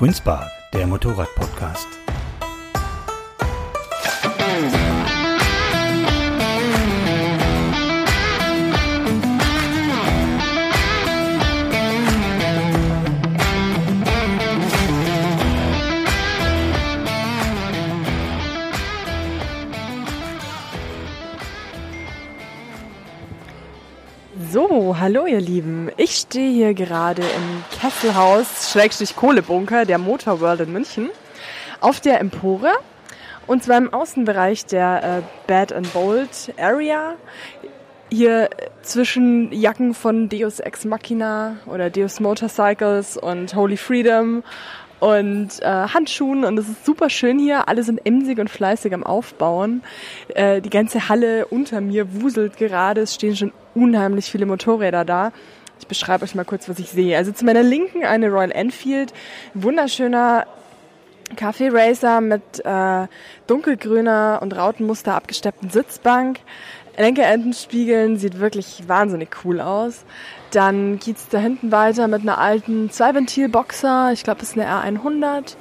Twinspark, der Motorrad-Podcast. Hallo ihr Lieben. Ich stehe hier gerade im Kesselhaus, Schrägstrich Kohlebunker der Motor World in München, auf der Empore und zwar im Außenbereich der äh, Bad and Bold Area. Hier zwischen Jacken von Deus Ex Machina oder Deus Motorcycles und Holy Freedom und äh, Handschuhen und es ist super schön hier. Alle sind emsig und fleißig am Aufbauen. Äh, die ganze Halle unter mir wuselt gerade. Es stehen schon unheimlich viele Motorräder da. Ich beschreibe euch mal kurz, was ich sehe. Also zu meiner Linken eine Royal Enfield, wunderschöner Kaffee Racer mit äh, dunkelgrüner und Rautenmuster abgesteppten Sitzbank. Lenkerentenspiegeln sieht wirklich wahnsinnig cool aus. Dann geht's da hinten weiter mit einer alten Zweiventil-Boxer. Ich glaube, das ist eine R100.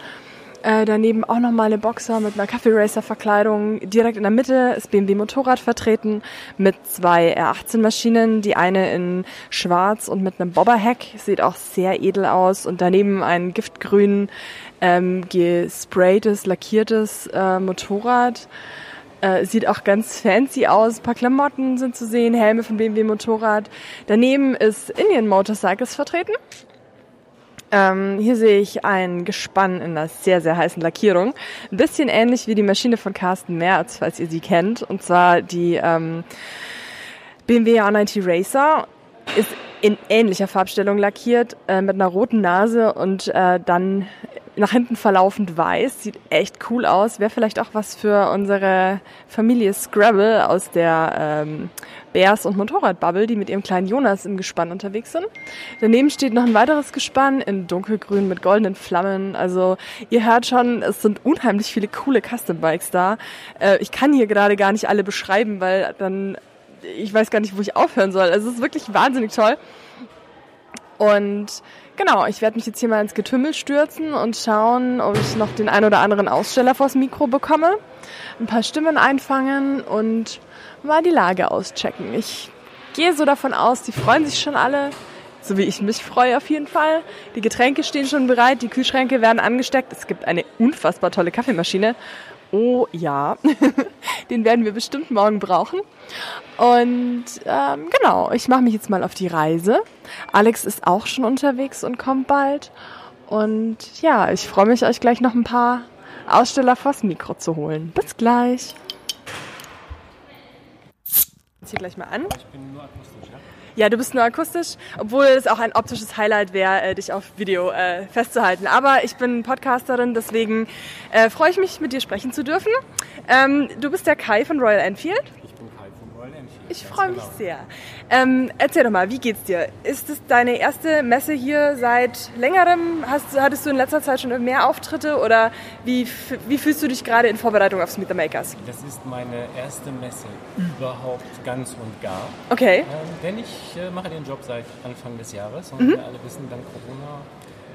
Äh, daneben auch nochmal eine Boxer mit einer Kaffee Racer Verkleidung. Direkt in der Mitte ist BMW Motorrad vertreten mit zwei R18 Maschinen. Die eine in schwarz und mit einem Bobberheck. Sieht auch sehr edel aus. Und daneben ein giftgrün ähm, gespraytes, lackiertes äh, Motorrad. Äh, sieht auch ganz fancy aus. Ein paar Klamotten sind zu sehen, Helme von BMW Motorrad. Daneben ist Indian Motorcycles vertreten. Ähm, hier sehe ich ein Gespann in einer sehr, sehr heißen Lackierung. Ein bisschen ähnlich wie die Maschine von Carsten Merz, falls ihr sie kennt. Und zwar die ähm, BMW R90 Racer ist in ähnlicher Farbstellung lackiert, äh, mit einer roten Nase und äh, dann nach hinten verlaufend weiß. Sieht echt cool aus. Wäre vielleicht auch was für unsere Familie Scrabble aus der ähm, Bears- und Motorradbubble, die mit ihrem kleinen Jonas im Gespann unterwegs sind. Daneben steht noch ein weiteres Gespann in dunkelgrün mit goldenen Flammen. Also ihr hört schon, es sind unheimlich viele coole Custom-Bikes da. Äh, ich kann hier gerade gar nicht alle beschreiben, weil dann ich weiß gar nicht, wo ich aufhören soll. Also es ist wirklich wahnsinnig toll. Und genau, ich werde mich jetzt hier mal ins Getümmel stürzen und schauen, ob ich noch den ein oder anderen Aussteller vors Mikro bekomme, ein paar Stimmen einfangen und mal die Lage auschecken. Ich gehe so davon aus, die freuen sich schon alle, so wie ich mich freue auf jeden Fall. Die Getränke stehen schon bereit, die Kühlschränke werden angesteckt. Es gibt eine unfassbar tolle Kaffeemaschine. Oh ja, den werden wir bestimmt morgen brauchen. Und ähm, genau, ich mache mich jetzt mal auf die Reise. Alex ist auch schon unterwegs und kommt bald. Und ja, ich freue mich, euch gleich noch ein paar Aussteller vors Mikro zu holen. Bis gleich. Ich hier gleich mal an. Ich bin nur akustisch, ja? Ja, du bist nur akustisch, obwohl es auch ein optisches Highlight wäre, äh, dich auf Video äh, festzuhalten. Aber ich bin Podcasterin, deswegen äh, freue ich mich, mit dir sprechen zu dürfen. Ähm, du bist der Kai von Royal Enfield. Ich bin Kai von Royal Enfield. Ich freue mich genau. sehr. Ähm, erzähl doch mal, wie geht's dir? Ist es deine erste Messe hier seit längerem? Hast, hattest du in letzter Zeit schon mehr Auftritte oder wie, wie fühlst du dich gerade in Vorbereitung aufs Meet the Makers? Das ist meine erste Messe überhaupt ganz und gar. Okay. Ähm, denn ich äh, mache den Job seit Anfang des Jahres und Mhm. wir alle wissen, dank Corona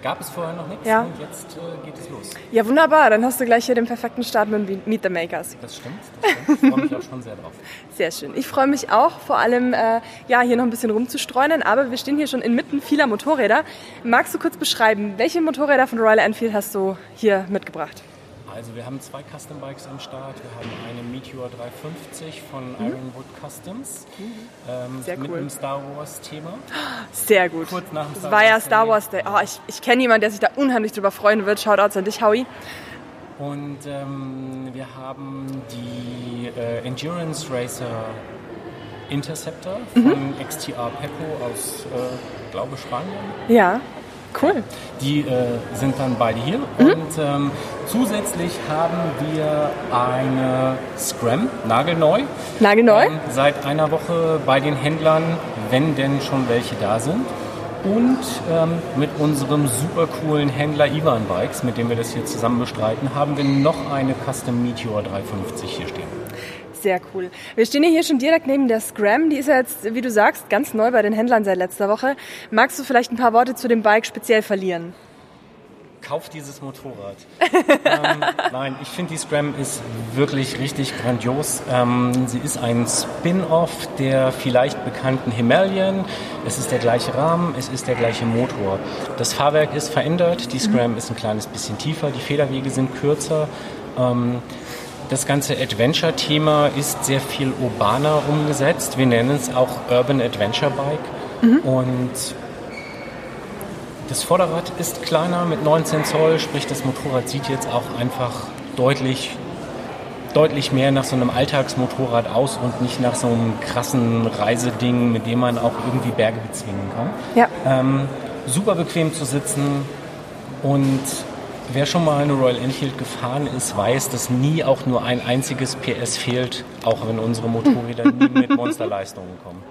gab es vorher noch nichts Ja. und jetzt äh, geht es los. Ja, wunderbar. Dann hast du gleich hier den perfekten Start mit Meet the Makers. Das stimmt, das stimmt. Ich freue mich auch schon sehr drauf. Sehr schön. Ich freue mich auch, vor allem äh, ja, hier noch ein bisschen rumzustreunen, aber wir stehen hier schon inmitten vieler Motorräder. Magst du kurz beschreiben, welche Motorräder von Royal Enfield hast du hier mitgebracht? Also wir haben zwei Custom Bikes am Start. Wir haben eine Meteor 350 von Ironwood Customs ähm, Mhm. Sehr mit cool. einem Star Wars Thema. Sehr gut. Kurz nach dem das Star war ja Star. Wars Day. Oh, ich ich kenne jemanden, der sich da unheimlich drüber freuen wird. Shoutouts an dich, Howie. Und ähm, wir haben die äh, Endurance Racer Interceptor von XTR Peppo aus, äh, glaube Spanien. Ja, cool. Die äh, sind dann beide hier. Und ähm, zusätzlich haben wir eine Scram, nagelneu. Nagelneu? Ähm, seit einer Woche bei den Händlern, wenn denn schon welche da sind. Und ähm, mit unserem super coolen Händler Ivan Bikes, mit dem wir das hier zusammen bestreiten, haben wir noch eine Custom Meteor 350 hier stehen. Sehr cool. Wir stehen hier schon direkt neben der Scram. Die ist ja jetzt, wie du sagst, ganz neu bei den Händlern seit letzter Woche. Magst du vielleicht ein paar Worte zu dem Bike speziell verlieren? kauft dieses Motorrad. ähm, nein, ich finde die Scram ist wirklich richtig grandios. Ähm, sie ist ein Spin-off der vielleicht bekannten Himalayan. Es ist der gleiche Rahmen, es ist der gleiche Motor. Das Fahrwerk ist verändert, die Scram mhm. ist ein kleines bisschen tiefer, die Federwege sind kürzer. Ähm, das ganze Adventure-Thema ist sehr viel urbaner umgesetzt. Wir nennen es auch Urban Adventure Bike. Mhm. Und das Vorderrad ist kleiner mit 19 Zoll, sprich das Motorrad sieht jetzt auch einfach deutlich, deutlich mehr nach so einem Alltagsmotorrad aus und nicht nach so einem krassen Reiseding, mit dem man auch irgendwie Berge bezwingen kann. Ja. Ähm, super bequem zu sitzen und wer schon mal eine Royal Enfield gefahren ist, weiß, dass nie auch nur ein einziges PS fehlt, auch wenn unsere Motorräder nie mit Monsterleistungen kommen.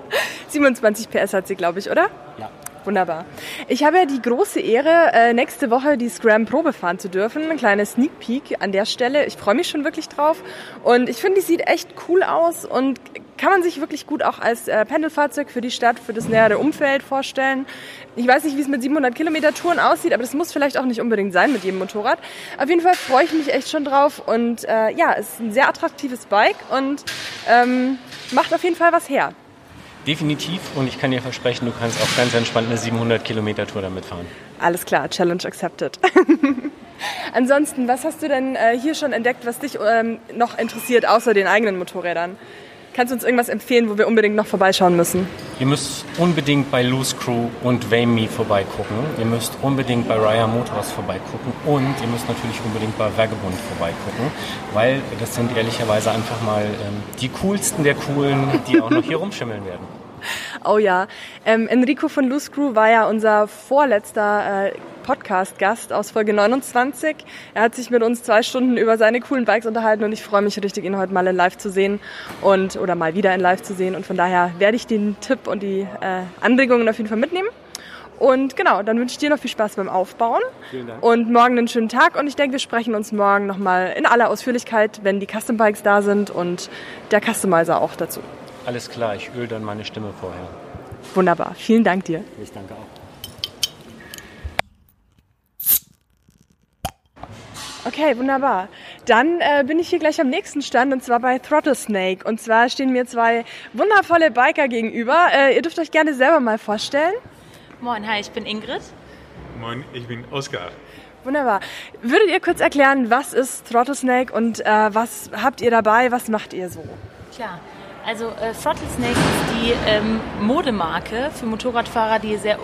27 PS hat sie, glaube ich, oder? Ja. Wunderbar. Ich habe ja die große Ehre, äh, nächste Woche die Scram Probe fahren zu dürfen. Ein kleiner Sneak Peek an der Stelle. Ich freue mich schon wirklich drauf. Und ich finde, die sieht echt cool aus und kann man sich wirklich gut auch als äh, Pendelfahrzeug für die Stadt, für das nähere Umfeld vorstellen. Ich weiß nicht, wie es mit 700 Kilometer Touren aussieht, aber das muss vielleicht auch nicht unbedingt sein mit jedem Motorrad. Auf jeden Fall freue ich mich echt schon drauf und äh, ja, es ist ein sehr attraktives Bike und ähm, macht auf jeden Fall was her. Definitiv und ich kann dir versprechen, du kannst auch ganz entspannt eine 700 Kilometer Tour damit fahren. Alles klar, Challenge accepted. Ansonsten, was hast du denn äh, hier schon entdeckt, was dich ähm, noch interessiert, außer den eigenen Motorrädern? Kannst du uns irgendwas empfehlen, wo wir unbedingt noch vorbeischauen müssen? Ihr müsst unbedingt bei Loose Crew und Vame vorbeigucken. Ihr müsst unbedingt bei Raya Motors vorbeigucken. Und ihr müsst natürlich unbedingt bei Vagabond vorbeigucken. Weil das sind ehrlicherweise einfach mal ähm, die coolsten der coolen, die auch noch hier rumschimmeln werden. Oh ja. Ähm, Enrico von Loose Crew war ja unser vorletzter äh, Podcast-Gast aus Folge 29. Er hat sich mit uns zwei Stunden über seine coolen Bikes unterhalten und ich freue mich richtig, ihn heute mal in live zu sehen und oder mal wieder in live zu sehen. Und von daher werde ich den Tipp und die äh, Anregungen auf jeden Fall mitnehmen. Und genau, dann wünsche ich dir noch viel Spaß beim Aufbauen. Vielen Dank. Und morgen einen schönen Tag. Und ich denke, wir sprechen uns morgen nochmal in aller Ausführlichkeit, wenn die Custom Bikes da sind und der Customizer auch dazu. Alles klar, ich öle dann meine Stimme vorher. Wunderbar. Vielen Dank dir. Ich danke auch. Okay, wunderbar. Dann äh, bin ich hier gleich am nächsten Stand und zwar bei Throttle Snake. Und zwar stehen mir zwei wundervolle Biker gegenüber. Äh, ihr dürft euch gerne selber mal vorstellen. Moin, hi, ich bin Ingrid. Moin, ich bin Oskar. Wunderbar. Würdet ihr kurz erklären, was ist Throttle Snake und äh, was habt ihr dabei? Was macht ihr so? Klar. Also äh, Throttle Snake ist die ähm, Modemarke für Motorradfahrer, die sehr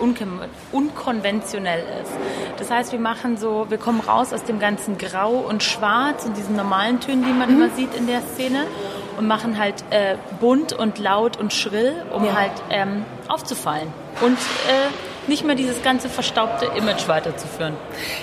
unkonventionell ist. Das heißt, wir machen so, wir kommen raus aus dem ganzen Grau und Schwarz und diesen normalen Tönen, die man mhm. immer sieht in der Szene und machen halt äh, bunt und laut und schrill, um ja. halt ähm, aufzufallen. Und äh, nicht mehr dieses ganze verstaubte Image weiterzuführen.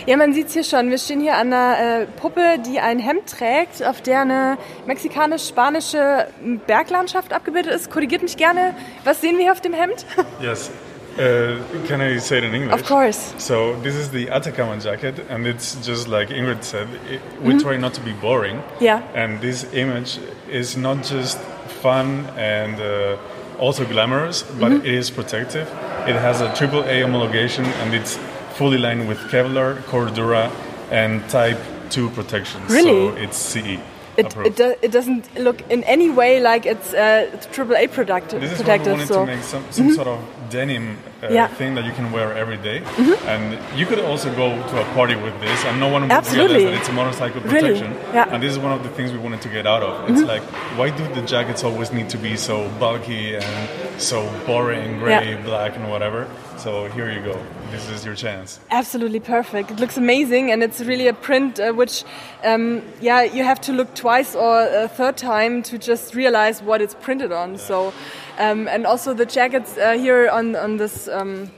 Ja, man sieht es hier schon. Wir stehen hier an einer äh, Puppe, die ein Hemd trägt, auf der eine mexikanisch-spanische Berglandschaft abgebildet ist. Korrigiert mich gerne. Was sehen wir hier auf dem Hemd? Yes. Uh, can I say it in English? Of course. So this is the Atacama jacket, and it's just like Ingrid said. It, we mm -hmm. try not to be boring. Yeah. And this image is not just fun and uh, also glamorous, but mm -hmm. it is protective. It has a AAA homologation and it's fully lined with Kevlar, Cordura, and Type 2 protection. Really? So it's CE. It, it, do, it, doesn't look in any way like it's uh, AAA product, this is protective. What we wanted so. to make some, some mm -hmm. sort of denim uh, yeah. thing that you can wear every day. Mm -hmm. And you could also go to a party with this, and no one would Absolutely. realize that it's a motorcycle protection. Really? Yeah. And this is one of the things we wanted to get out of. It's mm -hmm. like, why do the jackets always need to be so bulky and so boring, gray, yeah. black, and whatever? So here you go. This is your chance. Absolutely perfect. It looks amazing, and it's really a print uh, which, um, yeah, you have to look twice or a third time to just realize what it's printed on. Yeah. So. Um, and also the jackets uh, here on on this um,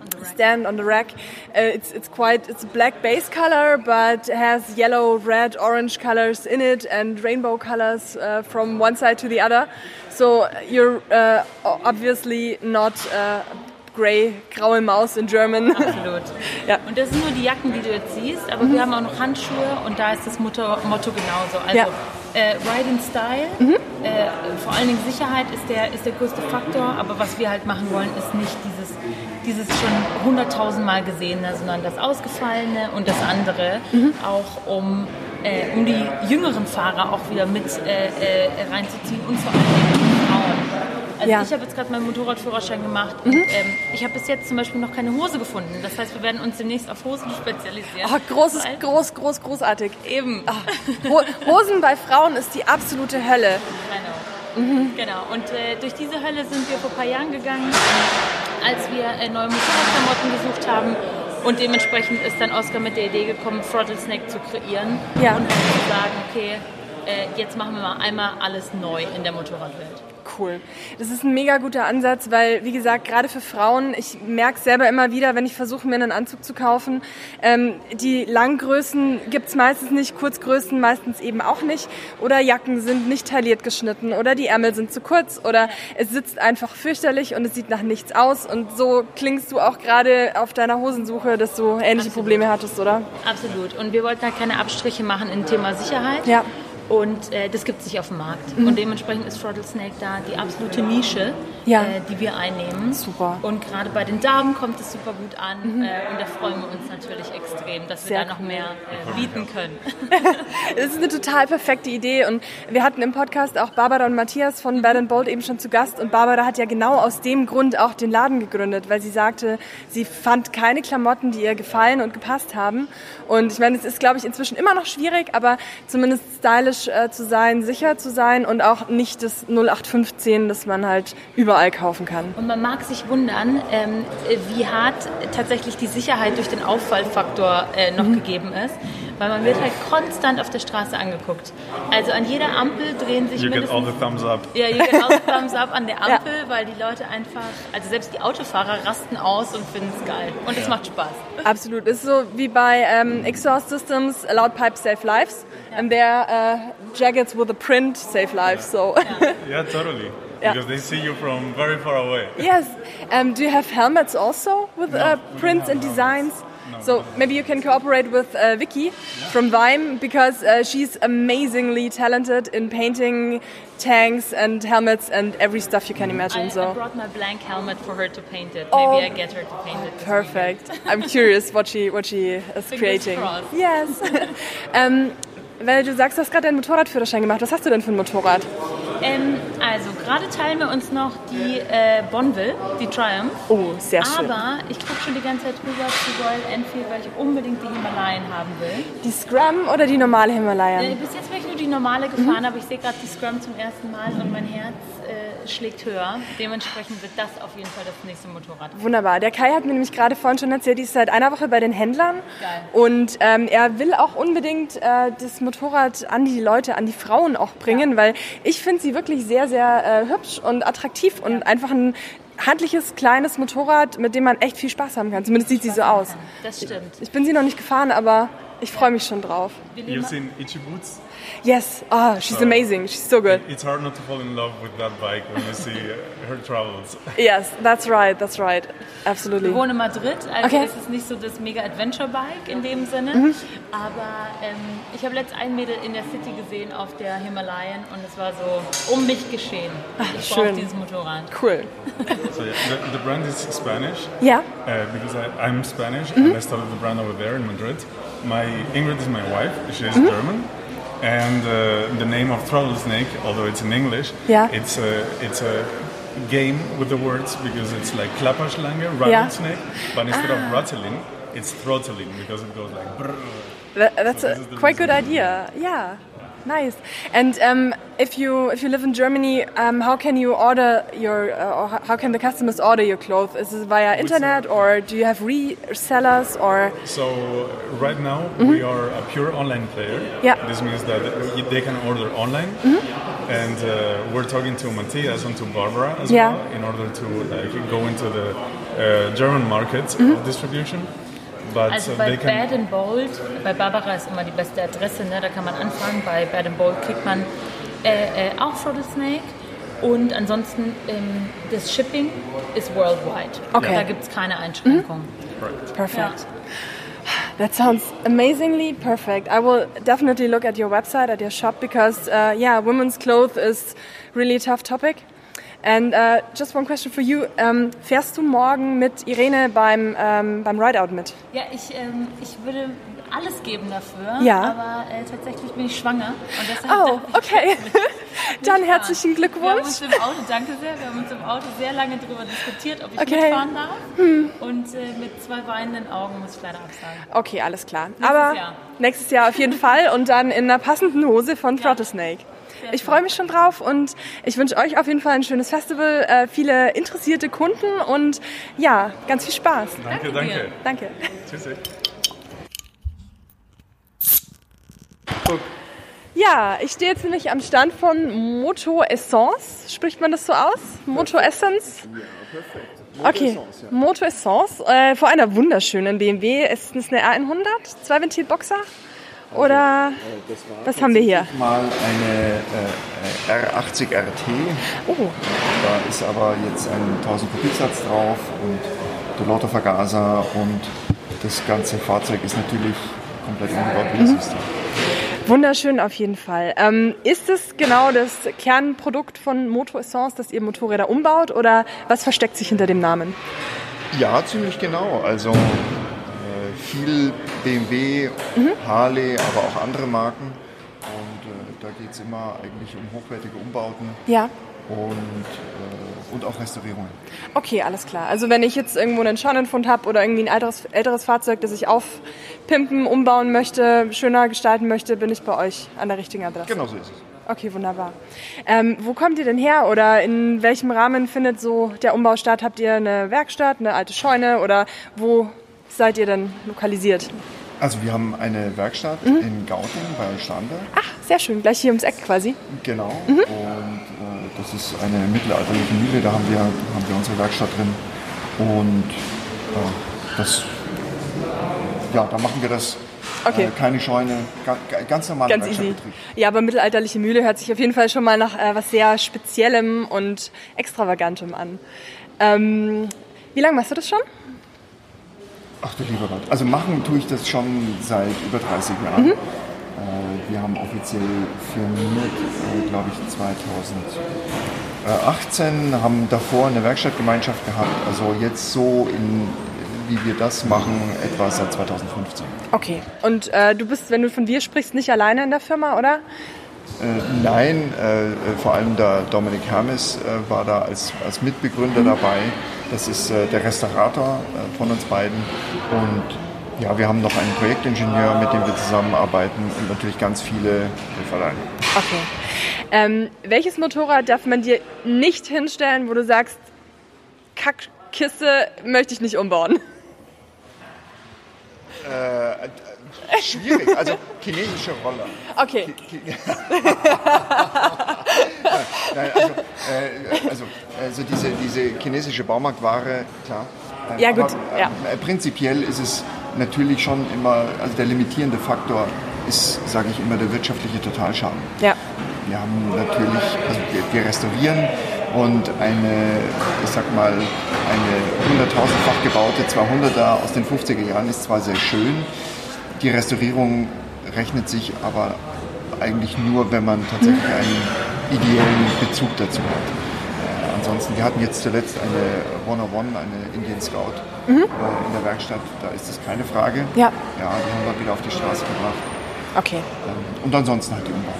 on stand on the rack, uh, it's it's quite it's a black base color, but has yellow, red, orange colors in it, and rainbow colors uh, from one side to the other. So you're uh, obviously not uh, Grey, graue Maus in German. Absolut. ja. Und das sind nur die Jacken, die du jetzt siehst, aber mhm. wir haben auch noch Handschuhe und da ist das Motto, Motto genauso. Also ja. äh, Ride in Style, mhm. äh, vor allen Dingen Sicherheit ist der, ist der größte Faktor, aber was wir halt machen wollen, ist nicht dieses dieses schon hunderttausendmal gesehene, sondern das Ausgefallene und das andere, auch um, äh, um die jüngeren Fahrer auch wieder mit äh, äh, reinzuziehen und vor Frauen. Also Ja. ich habe jetzt gerade meinen Motorradführerschein gemacht und ähm, ich habe bis jetzt zum Beispiel noch keine Hose gefunden. Das heißt, wir werden uns demnächst auf Hosen spezialisieren. Oh, großes, Weil- groß, groß, großartig. Eben. Ho Hosen bei Frauen ist die absolute Hölle. Genau. Genau. Und äh, durch diese Hölle sind wir vor ein paar Jahren gegangen, als wir äh, neue Motorradklamotten gesucht haben. Und dementsprechend ist dann Oscar mit der Idee gekommen, Throttle Snake zu kreieren. Ja. Und zu sagen, okay, äh, jetzt machen wir mal einmal alles neu in der Motorradwelt. Cool. Das ist ein mega guter Ansatz, weil, wie gesagt, gerade für Frauen, ich merke selber immer wieder, wenn ich versuche, mir einen Anzug zu kaufen, ähm, die Langgrößen gibt's meistens nicht, Kurzgrößen meistens eben auch nicht. Oder Jacken sind nicht tailliert geschnitten oder die Ärmel sind zu kurz oder es sitzt einfach fürchterlich und es sieht nach nichts aus. Und so klingst du auch gerade auf deiner Hosensuche, dass du ähnliche Absolut. Probleme hattest, oder? Absolut. Und wir wollten halt keine Abstriche machen im Thema Sicherheit. Ja. Und äh, das gibt es nicht auf dem Markt. Und dementsprechend ist Throttle Snake da die absolute Nische, Ja. äh, die wir einnehmen. Super. Mhm. Und gerade bei den Damen kommt es super gut an. Äh, und da freuen wir uns natürlich extrem, dass wir Sehr da noch cool. mehr äh, bieten können. Es ist eine total perfekte Idee und wir hatten im Podcast auch Barbara und Matthias von Bad and Bold eben schon zu Gast und Barbara hat ja genau aus dem Grund auch den Laden gegründet, weil sie sagte, sie fand keine Klamotten, die ihr gefallen und gepasst haben und ich meine, es ist glaube ich inzwischen immer noch schwierig, aber zumindest stylisch äh, zu sein, sicher zu sein und auch nicht das 0815, das man halt überall kaufen kann. Und man mag sich wundern, ähm, wie hart tatsächlich die Sicherheit durch den Auffallfaktor äh, noch Mhm. gegeben ist. Weil man wird halt konstant auf der Straße angeguckt. Also an jeder Ampel drehen sich You get all the thumbs up. Ja, you get all the thumbs up an der Ampel, weil die Leute einfach, also selbst die Autofahrer rasten aus und finden es geil. Und es macht Spaß. Absolut. Ist so wie bei ähm, Exhaust Systems, Loud Pipe Save Lives. And their uh, jackets with a print save lives. So Yeah, totally. Yeah. Because they see you from very far away. yes. Um, do you have helmets also with No, uh, prints and helmets. designs? No, So we maybe you can cooperate with uh, Vicky from Vime because uh, she's amazingly talented in painting tanks and helmets and every stuff you can imagine. I, I brought my blank helmet for her to paint it. Oh, Maybe I get her to paint it. Perfect. I'm curious what she what she is creating. crossed. Yes. ähm, weil du sagst, du hast gerade deinen Motorradführerschein gemacht. Was hast du denn für ein Motorrad? Ähm, also gerade teilen wir uns noch die äh, Bonneville, die Triumph. Oh, sehr schön. Aber ich gucke schon die ganze Zeit rüber zu Royal Enfield, weil ich unbedingt die Himalayan haben will. Die Scrum oder die normale Äh, Himalayan? bis jetzt bin ich nur die normale gefahren, aber ich sehe gerade die Scrum zum ersten Mal und mein Herz äh, schlägt höher. Dementsprechend wird das auf jeden Fall das nächste Motorrad. Wunderbar. Der Kai hat mir nämlich gerade vorhin schon erzählt, die ist seit einer Woche bei den Händlern. Geil. Und ähm, er will auch unbedingt äh, das Motorrad an die Leute, an die Frauen auch bringen, weil ich finde sie wirklich sehr, sehr äh, hübsch und attraktiv und einfach ein handliches, kleines Motorrad, mit dem man echt viel Spaß haben kann. Zumindest sieht sie so aus. Das stimmt. Ich bin sie noch nicht gefahren, aber ich freue mich schon drauf. Wir nehmen You've seen Ichi Boots? Yes, ah, she's amazing. She's so good. It's hard not to fall in love with that bike when you see uh, her travels. Yes, that's right, that's right. Absolutely. Wir wohnen in Madrid, also Okay. ist es nicht so das mega Adventure-Bike in dem Sinne. Aber ähm, ich habe letztens ein Mädel in der City gesehen auf der Himalayan und es war so um mich geschehen. Ich brauche dieses Motorrad. Cool. So yeah, the, the brand is Spanish Ja, uh, because I, I'm Spanish and I started the brand over there in Madrid. My Ingrid is my wife. She is German. And uh, the name of Throttle Snake, although it's in English, Yeah. it's a it's a game with the words because it's like Klapperschlange, rattlesnake, but instead of rattling, it's throttling because it goes like brrr. That, that's So a this is the quite good idea. Yeah, nice. And um, if you if you live in Germany, um, how can you order your uh, or how can the customers order your clothes? Is it via internet or do you have resellers or? So right now we are a pure online player. Yeah. This means that they can order online, and uh, we're talking to Matthias and to Barbara as Yeah. well in order to like go into the uh, German market of distribution. But Also bei. Bad and Bold, bei Barbara ist immer die beste Adresse, ne? da kann man anfangen. Bei Bad and Bold kriegt man äh, äh, auch Throttle Snake. Und ansonsten ähm, das Shipping ist worldwide. Okay. Da gibt es keine Einschränkungen. Right. Perfect. That sounds amazingly perfect. I will definitely look at your website, at your shop, because uh, yeah, women's clothes is really a tough topic. And uh, just one question for you. Um, fährst du morgen mit Irene beim, um, beim Rideout mit? Ja, ich, ähm, ich würde alles geben dafür. Ja. Aber äh, tatsächlich bin ich schwanger. Oh, okay. Dann herzlichen Wir haben Glückwunsch. uns im Auto, danke sehr, wir haben uns im Auto sehr lange darüber diskutiert, ob ich Okay. Hm. mitfahren darf. Und äh, mit zwei weinenden Augen muss ich leider absagen. Okay, alles klar. Aber Jahr. nächstes Jahr auf jeden Fall und dann in einer passenden Hose von Throttle Snake. Ich freue mich schon drauf und ich wünsche euch auf jeden Fall ein schönes Festival, äh, viele interessierte Kunden und ja, ganz viel Spaß. Danke, Danke danke. Danke. Tschüssi. Ja, ich stehe jetzt nämlich am Stand von Moto Essence. Spricht man das so aus? Moto Essence? Ja, perfekt. okay, Moto Essence. Äh, vor einer wunderschönen BMW. Ist es eine R100? Zwei-Ventil-Boxer? Oder was haben wir hier? Mal eine äh, R80 RT. Oh, Da ist aber jetzt ein 1000 Kubitsatz drauf und der Lottovergaser und das ganze Fahrzeug ist natürlich komplett umgebaut wie das Mhm. ist. wunderschön auf jeden Fall. Ähm, ist es genau das Kernprodukt von Moto Essence, dass ihr Motorräder umbaut oder was versteckt sich hinter dem Namen? Ja, ziemlich genau. Also äh, viel BMW, Mhm. Harley, aber auch andere Marken. Und äh, da geht es immer eigentlich um hochwertige Umbauten Ja. und, äh, und auch Restaurierungen. Okay, alles klar. Also wenn ich jetzt irgendwo einen Schornenfund habe oder irgendwie ein älteres, älteres Fahrzeug, das ich aufpimpen, umbauen möchte, schöner gestalten möchte, bin ich bei euch an der richtigen Adresse. Genau so ist es. Okay, wunderbar. Ähm, wo kommt ihr denn her oder in welchem Rahmen findet so der Umbau statt? Habt ihr eine Werkstatt, eine alte Scheune oder wo seid ihr denn lokalisiert? Also wir haben eine Werkstatt Mhm. in Gauting bei Starnberg. Ach, sehr schön, gleich hier ums Eck quasi. Genau. Mhm. Und äh, das ist eine mittelalterliche Mühle, da haben wir, haben wir unsere Werkstatt drin. Und äh, das, ja, da machen wir das. Okay. Äh, keine Scheune, ga, ga, ganz normaler Ganz easy. Ja, aber mittelalterliche Mühle hört sich auf jeden Fall schon mal nach äh, was sehr Speziellem und Extravagantem an. Ähm, wie lange machst du das schon? Ach du lieber Gott. Also machen tue ich das schon seit über 30 Mhm. Jahren. Äh, wir haben offiziell firmiert, äh, glaube ich, 2018, haben davor eine Werkstattgemeinschaft gehabt. Also jetzt so, in, wie wir das machen, etwa seit 2015. Okay. Und äh, du bist, wenn du von wir sprichst, nicht alleine in der Firma, oder? Äh, nein, äh, äh, vor allem der Dominik Hermes äh, war da als, als Mitbegründer dabei. Das ist äh, der Restaurator äh, von uns beiden. Und ja, wir haben noch einen Projektingenieur, mit dem wir zusammenarbeiten und natürlich ganz viele Helferlein. Okay. Ähm, welches Motorrad darf man dir nicht hinstellen, wo du sagst, Kackkiste möchte ich nicht umbauen? Äh, schwierig, also chinesische Roller. Okay. Nein, also, äh, also, also diese, diese chinesische Baumarktware, klar. Äh, Ja, gut, aber, ja. Äh, prinzipiell ist es natürlich schon immer, also der limitierende Faktor ist, sage ich immer, der wirtschaftliche Totalschaden. Ja. Wir haben natürlich, also wir, wir restaurieren und eine, ich sag mal, eine 100.000-fach gebaute 200er aus den 50er Jahren ist zwar sehr schön, die Restaurierung rechnet sich aber eigentlich nur, wenn man tatsächlich einen ideellen Bezug dazu hat. Äh, ansonsten, wir hatten jetzt zuletzt eine 101, eine Indian Scout äh, in der Werkstatt, da ist das keine Frage. Ja. Ja, die haben wir wieder auf die Straße gebracht. Okay. Ähm, und ansonsten halt die Umbau.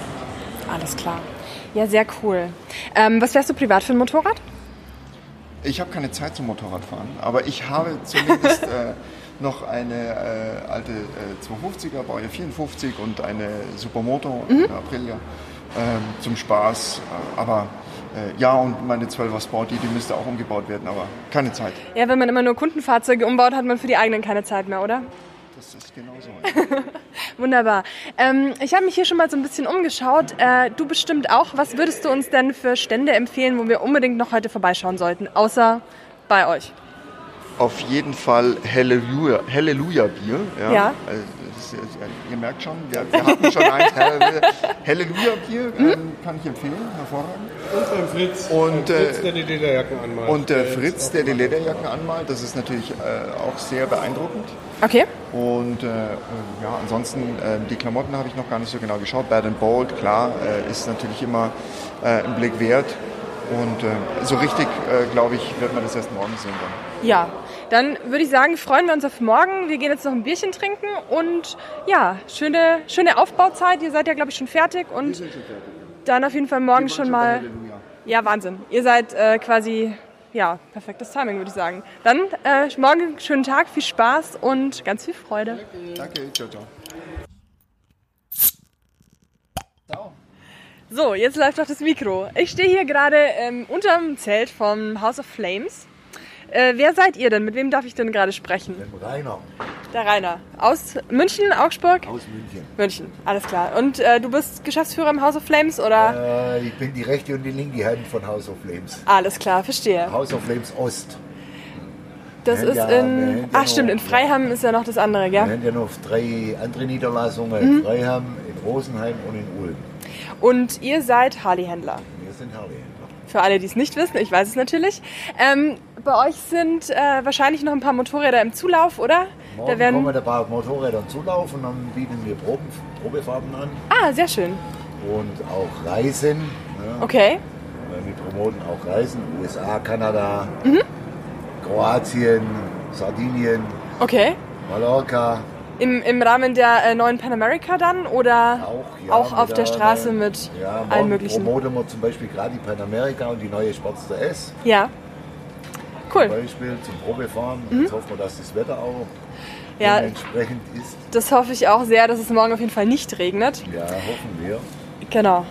Alles klar. Ja, sehr cool. Ähm, was wärst du privat für ein Motorrad? Ich habe keine Zeit zum Motorradfahren, aber ich habe zumindest äh, noch eine äh, alte äh, 250er, Baujahr 54 und eine Supermoto, eine Aprilia ähm, zum Spaß. Aber äh, ja, und meine 12er Sporty, die müsste auch umgebaut werden, aber keine Zeit. Ja, wenn man immer nur Kundenfahrzeuge umbaut, hat man für die eigenen keine Zeit mehr, oder? Das ist genauso. Wunderbar. Ähm, ich habe mich hier schon mal so ein bisschen umgeschaut. Äh, du bestimmt auch. Was würdest du uns denn für Stände empfehlen, wo wir unbedingt noch heute vorbeischauen sollten, außer bei euch? Auf jeden Fall Halleluja, Halleluja Bier. Ja. Ja. Also, ist, äh, ihr merkt schon, wir, wir hatten schon eins. Halleluja, Bier ähm, kann ich empfehlen, hervorragend. Und beim Fritz, Und, beim Fritz äh, der die Lederjacken anmalt. Und der ist Fritz, auch der die Lederjacken anmalt, das ist natürlich äh, auch sehr beeindruckend. Okay. Und äh, äh, ja, ansonsten, äh, die Klamotten habe ich noch gar nicht so genau geschaut. Bad and Bold, klar, äh, ist natürlich immer äh, ein Blick wert. Und äh, so richtig, äh, glaube ich, wird man das erst morgen sehen dann. Ja, dann würde ich sagen, freuen wir uns auf morgen. Wir gehen jetzt noch ein Bierchen trinken und ja, schöne, schöne Aufbauzeit. Ihr seid ja, glaube ich, schon fertig und dann auf jeden Fall morgen schon mal. Ja, Wahnsinn. Ihr seid äh, quasi, ja, perfektes Timing, würde ich sagen. Dann äh, morgen schönen Tag, viel Spaß und ganz viel Freude. Danke, ciao, ciao. So, jetzt läuft doch das Mikro. Ich stehe hier gerade ähm, unterm Zelt vom House of Flames. Äh, wer seid ihr denn? Mit wem darf ich denn gerade sprechen? Rainer Der Rainer. Aus München, Augsburg? aus München. München, alles klar. Und äh, du bist Geschäftsführer im House of Flames oder? Äh, ich bin die rechte und die linke Hand von House of Flames. Alles klar, verstehe. House of Flames Ost. Das Wir ist ja- wir in. haben ja Ach, stimmt, in Freiham ist ja noch das andere, Wir gell? haben ja noch drei andere Niederlassungen Mhm. in Freiham, in Rosenheim und in Ulm. Und ihr seid Harley-Händler. Wir sind Harley-Händler. Für alle, die es nicht wissen, ich weiß es natürlich. Ähm, bei euch sind äh, wahrscheinlich noch ein paar Motorräder im Zulauf, oder? Morgen kommen ein paar Motorräder in Zulauf und dann bieten wir Proben, Probefahrten an Ah, sehr schön. und auch Reisen. Ne? Okay. Wir promoten auch Reisen, USA, Kanada, Mhm. Kroatien, Sardinien, Okay. Mallorca. Im, Im Rahmen der äh, neuen Pan America dann oder Auch, ja, auch auf mit der Straße mit ja, allen möglichen? promoten wir zum Beispiel gerade die Pan America und die neue Sportster S. Ja. Cool. Mhm. Zum Beispiel zum Probefahren. Jetzt hoffen wir, dass das Wetter auch Ja. dementsprechend ist. Das hoffe ich auch sehr, dass es morgen auf jeden Fall nicht regnet. Ja, hoffen wir. Genau.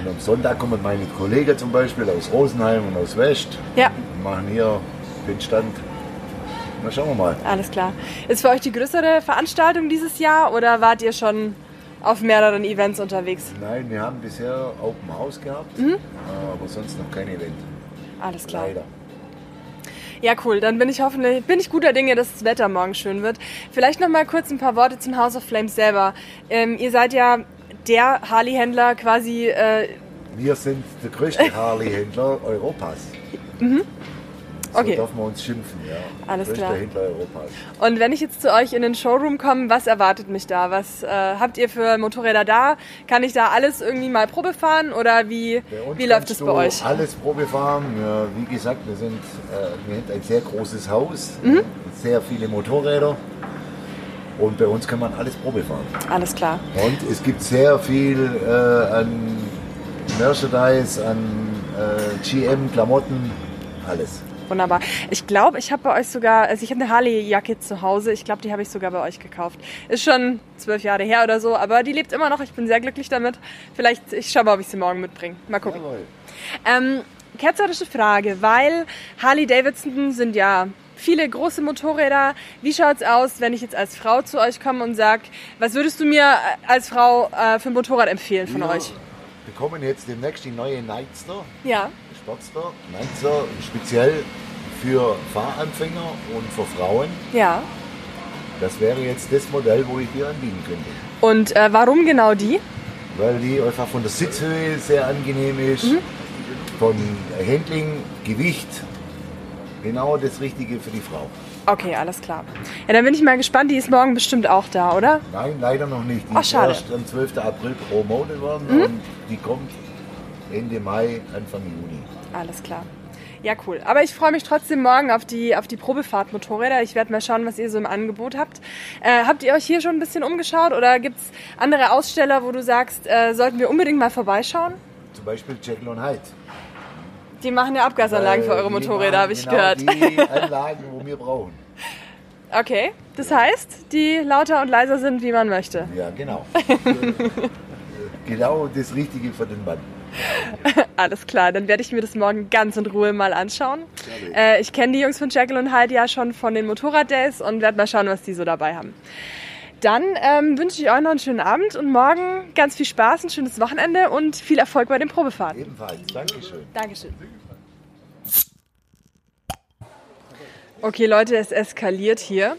Und am Sonntag kommen meine Kollegen zum Beispiel aus Rosenheim und aus West Ja, und machen hier den Stand. Na, schauen wir mal. alles klar. Ist für euch die größere Veranstaltung dieses Jahr oder wart ihr schon auf mehreren Events unterwegs? Nein, wir haben bisher Open House gehabt, Mhm. aber sonst noch kein Event. Alles klar. Leider. Ja, cool. Dann bin ich hoffentlich bin ich guter Dinge, dass das Wetter morgen schön wird. Vielleicht noch mal kurz ein paar Worte zum House of Flames selber. Ähm, ihr seid ja der Harley-Händler quasi. Äh, Wir sind der größte Harley-Händler Europas. So Okay. darf man uns schimpfen, ja. Alles größter klar. Händler Europas. und wenn ich jetzt zu euch in den Showroom komme, was erwartet mich da? Was äh, habt ihr für Motorräder da? Kann ich da alles irgendwie mal Probe fahren oder wie, wie läuft es bei euch? Alles Probe fahren. Ja, wie gesagt, wir sind äh, wir haben ein sehr großes Haus, Mhm. sehr viele Motorräder. Und bei uns kann man alles Probe fahren. Alles klar. Und es gibt sehr viel äh, an Merchandise, an äh, GM, Klamotten, alles. Wunderbar. Ich glaube, ich habe bei euch sogar, also ich habe eine Harley-Jacke zu Hause. Ich glaube, die habe ich sogar bei euch gekauft. Ist schon zwölf Jahre her oder so, aber die lebt immer noch. Ich bin sehr glücklich damit. Vielleicht, ich schaue mal, ob ich sie morgen mitbringe. Mal gucken. Jawohl. Ähm, ketzerische Frage, weil Harley Davidson sind ja viele große Motorräder. Wie schaut's aus, wenn ich jetzt als Frau zu euch komme und sag, was würdest du mir als Frau äh, für ein Motorrad empfehlen von Wir euch? bekommen jetzt demnächst die neue Nightster, Ja. Sportster. Nightster speziell für Fahranfänger und für Frauen. Ja. Das wäre jetzt das Modell, wo ich dir anbieten könnte. Und äh, warum genau die? weil die einfach von der Sitzhöhe sehr angenehm ist, Mhm. von Handling, Gewicht, genau das Richtige für die Frau. Okay, alles klar. Ja, dann bin ich mal gespannt. Die ist morgen bestimmt auch da, oder? Nein, leider noch nicht. Die Ach, ist schade. erst am 12. April promotet worden und die kommt Ende Mai, Anfang Juni. Alles klar. Ja, cool. Aber ich freue mich trotzdem morgen auf die, auf die Probefahrt Motorräder. Ich werde mal schauen, was ihr so im Angebot habt. Äh, habt ihr euch hier schon ein bisschen umgeschaut oder gibt es andere Aussteller, wo du sagst, äh, sollten wir unbedingt mal vorbeischauen? Zum Beispiel Jekyll und Hyde. Die machen ja Abgasanlagen für Weil eure Motorräder, habe ich genau gehört. Die Anlagen, wo wir brauchen. Okay, das heißt, die lauter und leiser sind, wie man möchte. Ja, genau. genau das Richtige für den Mann. Alles klar, dann werde ich mir das morgen ganz in Ruhe mal anschauen. Äh, ich kenne die Jungs von Jekyll und Hyde ja schon von den Motorrad-Days und werde mal schauen, was die so dabei haben. Dann ähm, wünsche ich euch noch einen schönen Abend und morgen ganz viel Spaß, ein schönes Wochenende und viel Erfolg bei den Probefahrten. Ebenfalls. Dankeschön. Dankeschön. Okay, Leute, es eskaliert hier.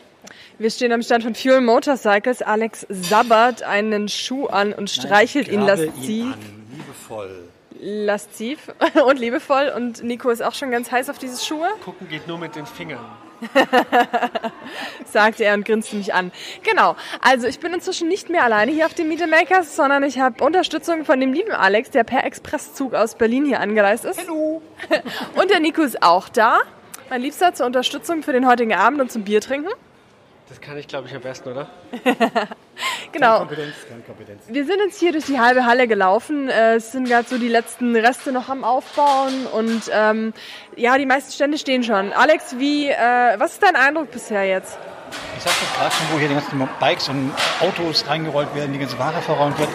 Wir stehen am Stand von Fuel Motorcycles. Alex sabbert einen Schuh an und streichelt ihn Grabe lasziv. an, liebevoll. Lasziv und liebevoll und Nico ist auch schon ganz heiß auf diese Schuhe, Gucken geht nur mit den Fingern. sagte er und grinste mich an. Genau, also ich bin inzwischen nicht mehr alleine hier auf dem Meet Makers, sondern ich habe Unterstützung von dem lieben Alex, der per Expresszug aus Berlin hier angereist ist. Hallo. Und der Nico ist auch da. Mein Liebster zur Unterstützung für den heutigen Abend und zum Bier trinken. Das kann ich, glaube ich, am besten, oder? Genau. Kompetenz, keine Kompetenz. Wir sind jetzt hier durch die halbe Halle gelaufen. Äh, Es sind gerade so die letzten Reste noch am Aufbauen und ähm, ja, die meisten Stände stehen schon. Alex, wie, äh, was ist dein Eindruck bisher jetzt? Ich sagte das gerade schon, wo hier die ganzen Bikes und Autos reingerollt werden, die ganze Ware verräumt wird.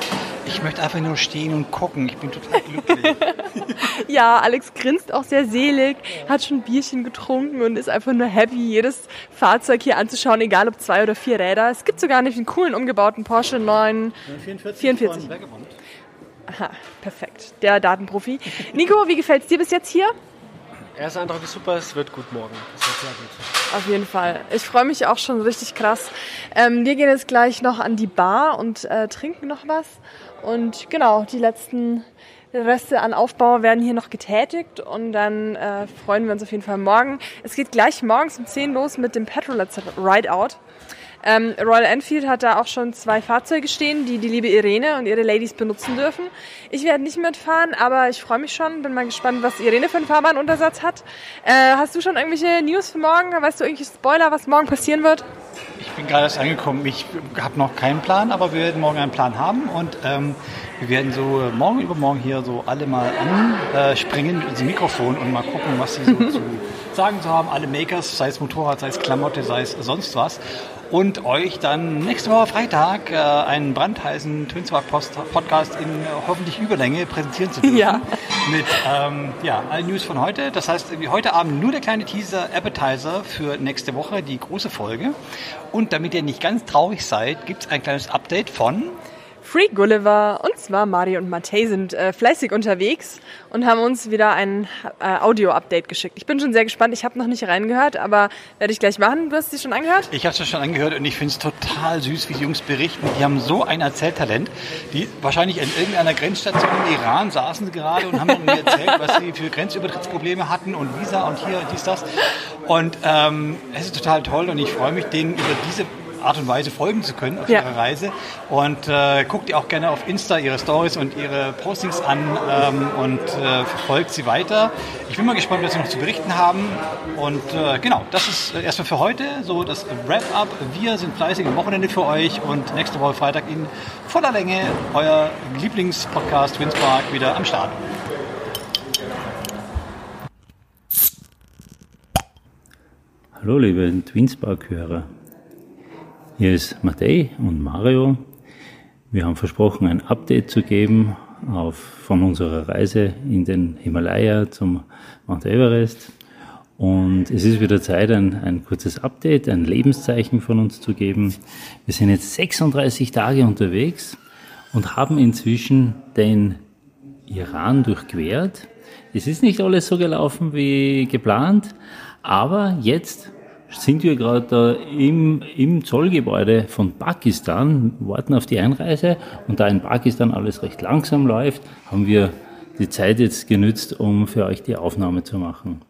Ich möchte einfach nur stehen und gucken. Ich bin total glücklich. Ja, Alex grinst auch sehr selig, hat schon ein Bierchen getrunken und ist einfach nur happy, jedes Fahrzeug hier anzuschauen, egal ob zwei oder vier Räder. Es gibt sogar nicht einen coolen umgebauten Porsche 9. 44. Aha, perfekt. Der Datenprofi. Nico, wie gefällt's dir bis jetzt hier? Erster Eindruck ist super, es wird gut morgen. Es wird sehr gut. Auf jeden Fall. Ich freue mich auch schon richtig krass. Ähm, wir gehen jetzt gleich noch an die Bar und äh, trinken noch was. Und genau, die letzten Reste an Aufbau werden hier noch getätigt und dann äh, freuen wir uns auf jeden Fall morgen. Es geht gleich morgens um 10 los mit dem Petrolets Rideout. Ähm, Royal Enfield hat da auch schon zwei Fahrzeuge stehen, die die liebe Irene und ihre Ladies benutzen dürfen. Ich werde nicht mitfahren, aber ich freue mich schon. Bin mal gespannt, was Irene für einen Fahrbahnuntersatz hat. Äh, hast du schon irgendwelche News für morgen? Weißt du irgendwelche Spoiler, was morgen passieren wird? Gerade erst angekommen. Ich habe noch keinen Plan, aber wir werden morgen einen Plan haben und ähm, wir werden so äh, morgen übermorgen hier so alle mal anspringen mit unserem Mikrofon und mal gucken, was sie so zu sagen zu haben. Alle Makers, sei es Motorrad, sei es Klamotte, sei es sonst was. Und euch dann nächste Woche Freitag äh, einen brandheißen Twin Spark Post Podcast in äh, hoffentlich Überlänge präsentieren zu dürfen. Ja. Mit ähm, ja, allen News von heute. Das heißt, heute Abend nur der kleine Teaser Appetizer für nächste Woche, die große Folge. Und damit ihr nicht ganz traurig seid, gibt es ein kleines Update von Free Gulliver und zwar Mario und Matej sind äh, fleißig unterwegs und haben uns wieder ein äh, Audio-Update geschickt. Ich bin schon sehr gespannt. Ich habe noch nicht reingehört, aber werde ich gleich machen. Du hast sie schon angehört? Ich habe es schon angehört und ich finde es total süß, wie die Jungs berichten. Die haben so ein Erzähltalent. Die wahrscheinlich in irgendeiner Grenzstation im Iran saßen sie gerade und haben mir erzählt, was sie für Grenzübertrittsprobleme hatten und Visa und hier dies, das. Und ähm, es ist total toll und ich freue mich, denen über diese Art und Weise folgen zu können auf Ja. ihrer Reise. Und äh, guckt ihr auch gerne auf Insta ihre Stories und ihre Postings an ähm, und äh, verfolgt sie weiter. Ich bin mal gespannt, was sie noch zu berichten haben. Und äh, genau, das ist äh, erstmal für heute so das Wrap-up. Wir sind fleißig am Wochenende für euch und nächste Woche Freitag in voller Länge euer Lieblingspodcast Twins Park wieder am Start. Hallo liebe Twinspark-Hörer. Hier ist Matej und Mario. Wir haben versprochen, ein Update zu geben auf, von unserer Reise in den Himalaya zum Mount Everest. Und es ist wieder Zeit, ein, ein kurzes Update, ein Lebenszeichen von uns zu geben. Wir sind jetzt 36 Tage unterwegs und haben inzwischen den Iran durchquert. Es ist nicht alles so gelaufen wie geplant, aber jetzt sind wir gerade im, im Zollgebäude von Pakistan, warten auf die Einreise und da in Pakistan alles recht langsam läuft, haben wir die Zeit jetzt genützt, um für euch die Aufnahme zu machen.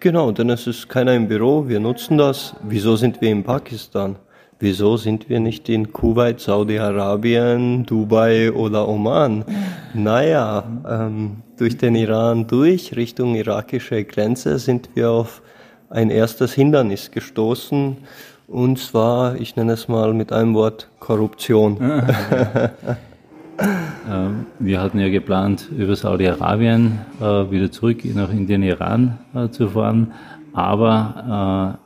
Genau, denn es ist keiner im Büro, wir nutzen das. Wieso sind wir in Pakistan? Wieso sind wir nicht in Kuwait, Saudi-Arabien, Dubai oder Oman? Naja, ähm, durch den Iran durch, Richtung irakische Grenze, sind wir auf ein erstes Hindernis gestoßen. Und zwar, ich nenne es mal mit einem Wort, Korruption. Ähm, Wir hatten ja geplant, über Saudi-Arabien äh, wieder zurück nach in den Iran äh, zu fahren, aber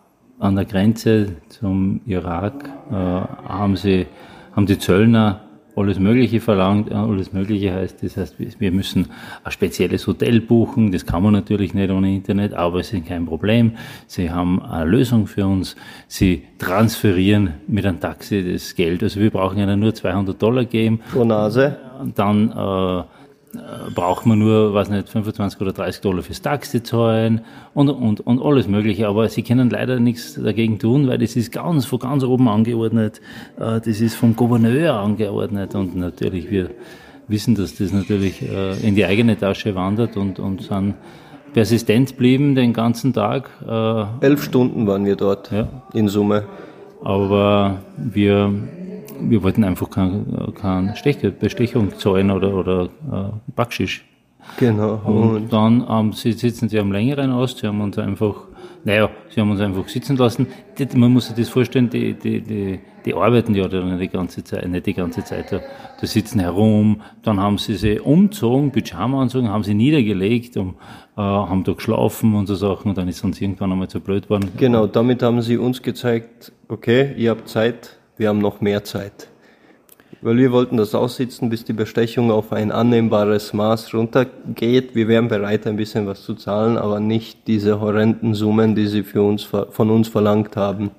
äh, an der Grenze zum Irak haben sie, haben die Zöllner alles Mögliche verlangt, äh, alles Mögliche heißt, das heißt, wir- müssen ein spezielles Hotel buchen, das kann man natürlich nicht ohne Internet, aber es ist kein Problem. Sie haben eine Lösung für uns, sie transferieren mit einem Taxi das Geld, also wir brauchen ihnen nur 200 Dollar geben, Pro Nase. dann äh, braucht man nur, weiß nicht, 25 oder 30 Dollar fürs Taxi zahlen und, und, und alles Mögliche. Aber sie können leider nichts dagegen tun, weil das ist ganz von ganz oben angeordnet. Äh, das ist vom Gouverneur angeordnet und natürlich wir wissen, dass das natürlich äh, in die eigene Tasche wandert und, und sind persistent blieben den ganzen Tag. Äh, Elf Stunden waren wir dort ja. in Summe. Aber wir, wir wollten einfach kein, kein Stech, Bestechung zahlen oder, oder äh, Backschisch. Genau. Und, dann ähm, sie sitzen sie am längeren aus, sie haben uns einfach naja, sie haben uns einfach sitzen lassen. Man muss sich das vorstellen, die, die, die, die arbeiten ja dann die ganze Zeit, nicht die ganze Zeit da. Die sitzen herum, dann haben sie sie umzogen, Pyjama anzogen, haben sie niedergelegt, und, äh, haben da geschlafen und so Sachen und dann ist uns irgendwann einmal zu blöd geworden. Genau, damit haben sie uns gezeigt, okay, ihr habt Zeit, wir haben noch mehr Zeit weil wir wollten das aussitzen, bis die Bestechung auf ein annehmbares Maß runtergeht. Wir wären bereit, ein bisschen was zu zahlen, aber nicht diese horrenden Summen, die sie für uns, von uns verlangt haben.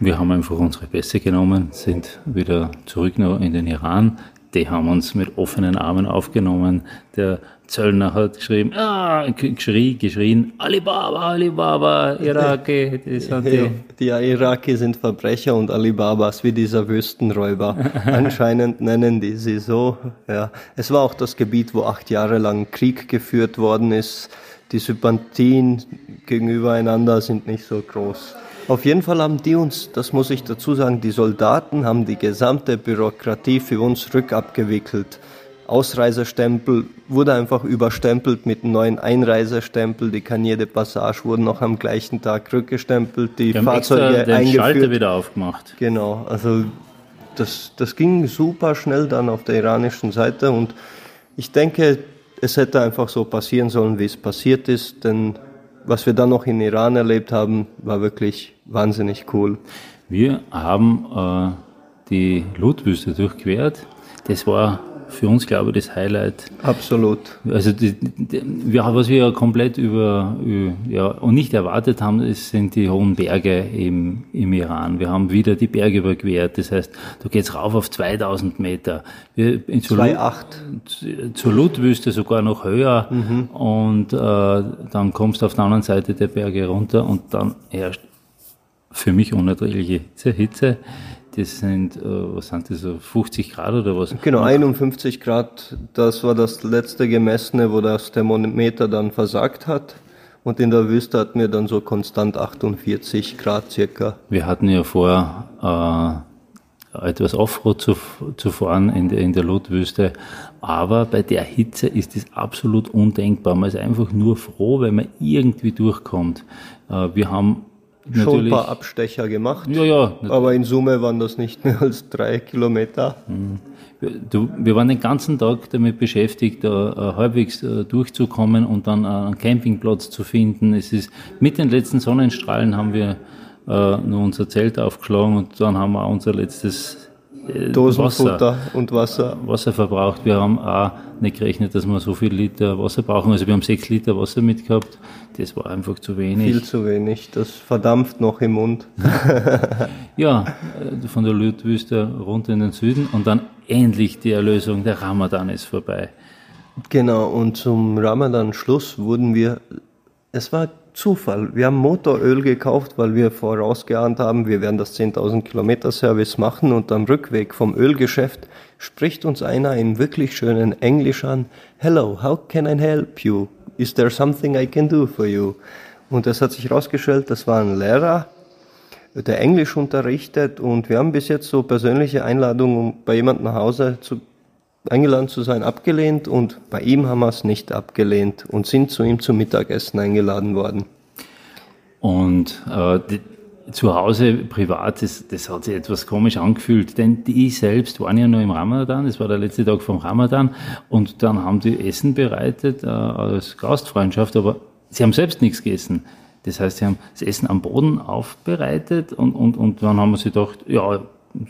Wir haben einfach unsere Pässe genommen, sind wieder zurück in den Iran, die haben uns mit offenen Armen aufgenommen. Der Zöllner hat geschrieben, ah, geschrien, geschrien, Alibaba, Alibaba, Iraki. Das hat die, die Iraki sind Verbrecher und Alibabas wie dieser Wüstenräuber. Anscheinend nennen die sie so. Ja. Es war auch das Gebiet, wo acht Jahre lang Krieg geführt worden ist. Die Sympathien gegenüber einander sind nicht so groß. Auf jeden Fall haben die uns, das muss ich dazu sagen, die Soldaten haben die gesamte Bürokratie für uns rückabgewickelt. Ausreisestempel wurde einfach überstempelt mit einem neuen Einreisestempel. Die Carnier de Passage wurden noch am gleichen Tag rückgestempelt. Die, die Fahrzeuge den eingeführt. Schalter wieder aufgemacht. Genau, also das, das ging super schnell dann auf der iranischen Seite und ich denke, es hätte einfach so passieren sollen, wie es passiert ist, denn was wir dann noch in Iran erlebt haben, war wirklich wahnsinnig cool. Wir haben äh, die Lutwüste durchquert. Das war für uns, glaube ich, das Highlight. Absolut. Also, die, die, wir, was wir ja komplett über, ja, und nicht erwartet haben, ist, sind die hohen Berge im, im Iran. Wir haben wieder die Berge überquert. Das heißt, du gehst rauf auf 2000 Meter. Wir, 2,8. Zur Lutwüste sogar noch höher. Mhm. Und äh, dann kommst du auf der anderen Seite der Berge runter und dann herrscht für mich unerträgliche Hitze. Das sind, äh, was sind das, so 50 Grad oder was? Genau, 51 Grad. Das war das letzte gemessene, wo das Thermometer dann versagt hat. Und in der Wüste hatten wir dann so konstant 48 Grad circa. Wir hatten ja vor, äh, etwas Offroad zu, zu fahren in der, in der Lotwüste. Aber bei der Hitze ist es absolut undenkbar. Man ist einfach nur froh, wenn man irgendwie durchkommt. Äh, wir haben schon ein paar Abstecher gemacht. Ja, ja. Aber in Summe waren das nicht mehr als drei Kilometer. Mhm. Du, wir waren den ganzen Tag damit beschäftigt, da äh, halbwegs äh, durchzukommen und dann äh, einen Campingplatz zu finden. Es ist mit den letzten Sonnenstrahlen haben wir nur unser Zelt aufgeschlagen und dann haben wir unser letztes äh, Dosenfutter Wasser, und Wasser. Wasser verbraucht. Wir haben auch nicht gerechnet, dass wir so viel Liter Wasser brauchen. Also wir haben sechs Liter Wasser mitgehabt. Das war einfach zu wenig. Viel zu wenig. Das verdampft noch im Mund. ja, äh, von der Lütwüste runter in den Süden und dann endlich die Erlösung. Der Ramadan ist vorbei. Genau. Und zum Ramadan-Schluss wurden wir, es war Zufall. Wir haben Motoröl gekauft, weil wir vorausgeahnt haben, wir werden das 10.000 Kilometer Service machen und am Rückweg vom Ölgeschäft spricht uns einer in wirklich schönen Englisch an. Hello, how can I help you? Is there something I can do for you? Und es hat sich herausgestellt, das war ein Lehrer, der Englisch unterrichtet und wir haben bis jetzt so persönliche Einladungen, um bei jemandem nach Hause zu eingeladen zu sein, abgelehnt und bei ihm haben wir es nicht abgelehnt und sind zu ihm zum Mittagessen eingeladen worden. Und äh, zu Hause privat, das, das hat sich etwas komisch angefühlt, denn die selbst waren ja nur im Ramadan, das war der letzte Tag vom Ramadan und dann haben die Essen bereitet äh, als Gastfreundschaft, aber sie haben selbst nichts gegessen. Das heißt, sie haben das Essen am Boden aufbereitet und, und, und dann haben wir sich gedacht, ja,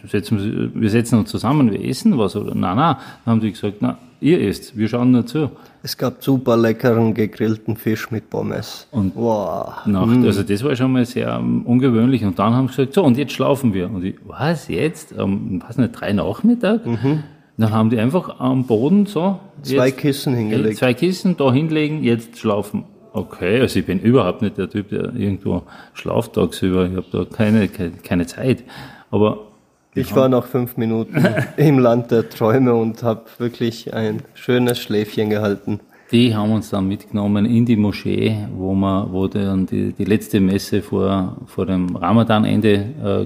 setzen, wir setzen uns zusammen, wir essen was. Oder, nein, nein. Dann haben die gesagt, na, ihr esst, wir schauen nur zu. Es gab super leckeren gegrillten Fisch mit Pommes. Und wow. Nach, mm. Also das war schon mal sehr um, ungewöhnlich. Und dann haben sie gesagt, so, und jetzt schlafen wir. Und ich, was, jetzt? Um, was nicht, drei Nachmittag? Mhm. Dann haben die einfach am Boden so. Zwei jetzt, Kissen hingelegt. Zwei Kissen da hinlegen, jetzt schlafen. Okay, also ich bin überhaupt nicht der Typ, der irgendwo schlaft tagsüber. Ich habe da keine, keine, keine Zeit. Aber Ich war nach fünf Minuten im Land der Träume und habe wirklich ein schönes Schläfchen gehalten. Die haben uns dann mitgenommen in die Moschee, wo man, wo dann die, die letzte Messe vor, vor dem Ramadanende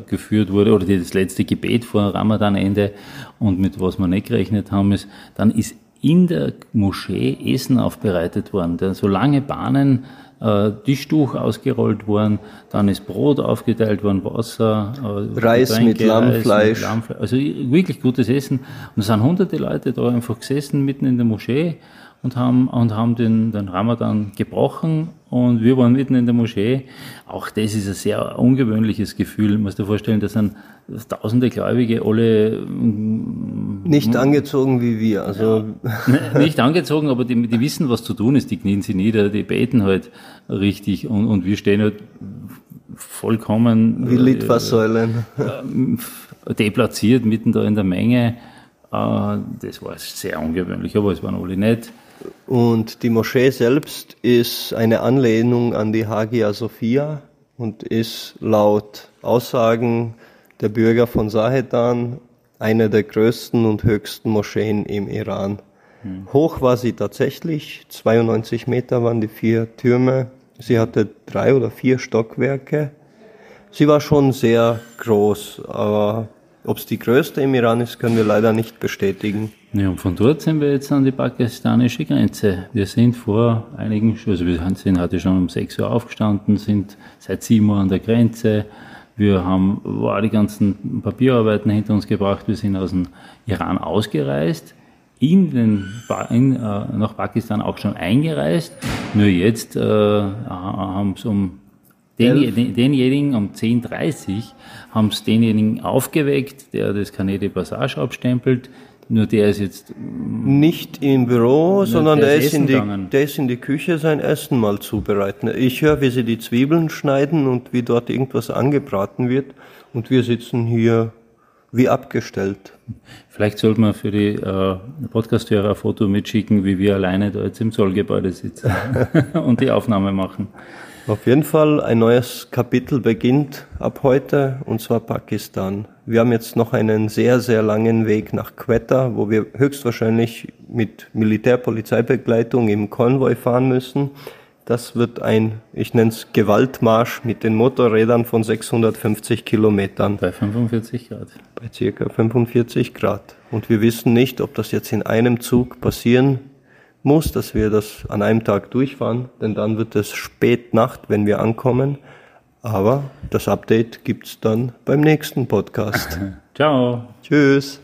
äh, geführt wurde, oder das letzte Gebet vor Ramadanende. Und mit was wir nicht gerechnet haben, ist, dann ist in der Moschee Essen aufbereitet worden. Da so lange Bahnen, äh, Tischtuch ausgerollt worden, dann ist Brot aufgeteilt worden, Wasser, äh, Reis Getränke, mit Lammfleisch. Reis mit Lammfleisch. Also wirklich gutes Essen. Und es sind hunderte Leute da einfach gesessen, mitten in der Moschee und haben, und haben den, den Ramadan gebrochen und wir waren mitten in der Moschee. Auch das ist ein sehr ungewöhnliches Gefühl. Du musst dir vorstellen, das sind tausende Gläubige, alle mm, nicht angezogen wie wir. Also ja, nicht angezogen, aber die, die wissen, was zu tun ist. Die knien sie nieder, die beten halt richtig und, und wir stehen halt vollkommen wie Litfaßsäulen. Äh, deplatziert mitten da in der Menge. Äh, das war sehr ungewöhnlich, aber es waren alle nett. Und die Moschee selbst ist eine Anlehnung an die Hagia Sophia und ist laut Aussagen der Bürger von Sahedan eine der größten und höchsten Moscheen im Iran. Hm. Hoch war sie tatsächlich, 92 Meter waren die vier Türme. Sie hatte drei oder vier Stockwerke. Sie war schon sehr groß, aber ob es die größte im Iran ist, können wir leider nicht bestätigen. Ja, und von dort sind wir jetzt an die pakistanische Grenze. Wir sind vor einigen, also wir sind heute schon um 6 Uhr aufgestanden, sind seit 7 Uhr an der Grenze. Wir haben wow, die ganzen Papierarbeiten hinter uns gebracht. Wir sind aus dem Iran ausgereist, in den, in, äh, nach Pakistan auch schon eingereist. Nur jetzt äh, haben es um den, denjenigen um 10.30 Uhr haben es denjenigen aufgeweckt, der das de Passage abstempelt. Nur der ist jetzt nicht im Büro, sondern der, der ist, in die, der ist in die Küche sein Essen mal zubereiten. Ich höre, wie sie die Zwiebeln schneiden und wie dort irgendwas angebraten wird. Und wir sitzen hier wie abgestellt. Vielleicht sollte man für die äh, Podcast-Hörer ein Foto mitschicken, wie wir alleine da jetzt im Zollgebäude sitzen und die Aufnahme machen. Auf jeden Fall ein neues Kapitel beginnt ab heute und zwar Pakistan. Wir haben jetzt noch einen sehr, sehr langen Weg nach Quetta, wo wir höchstwahrscheinlich mit Militärpolizeibegleitung im Konvoi fahren müssen. Das wird ein, ich nenne es Gewaltmarsch mit den Motorrädern von 650 Kilometern. Bei 45 Grad. Bei circa 45 Grad. Und wir wissen nicht, ob das jetzt in einem Zug passieren muss, dass wir das an einem Tag durchfahren, denn dann wird es spät Nacht, wenn wir ankommen. Aber das Update gibt's dann beim nächsten Podcast. Ciao. Tschüss.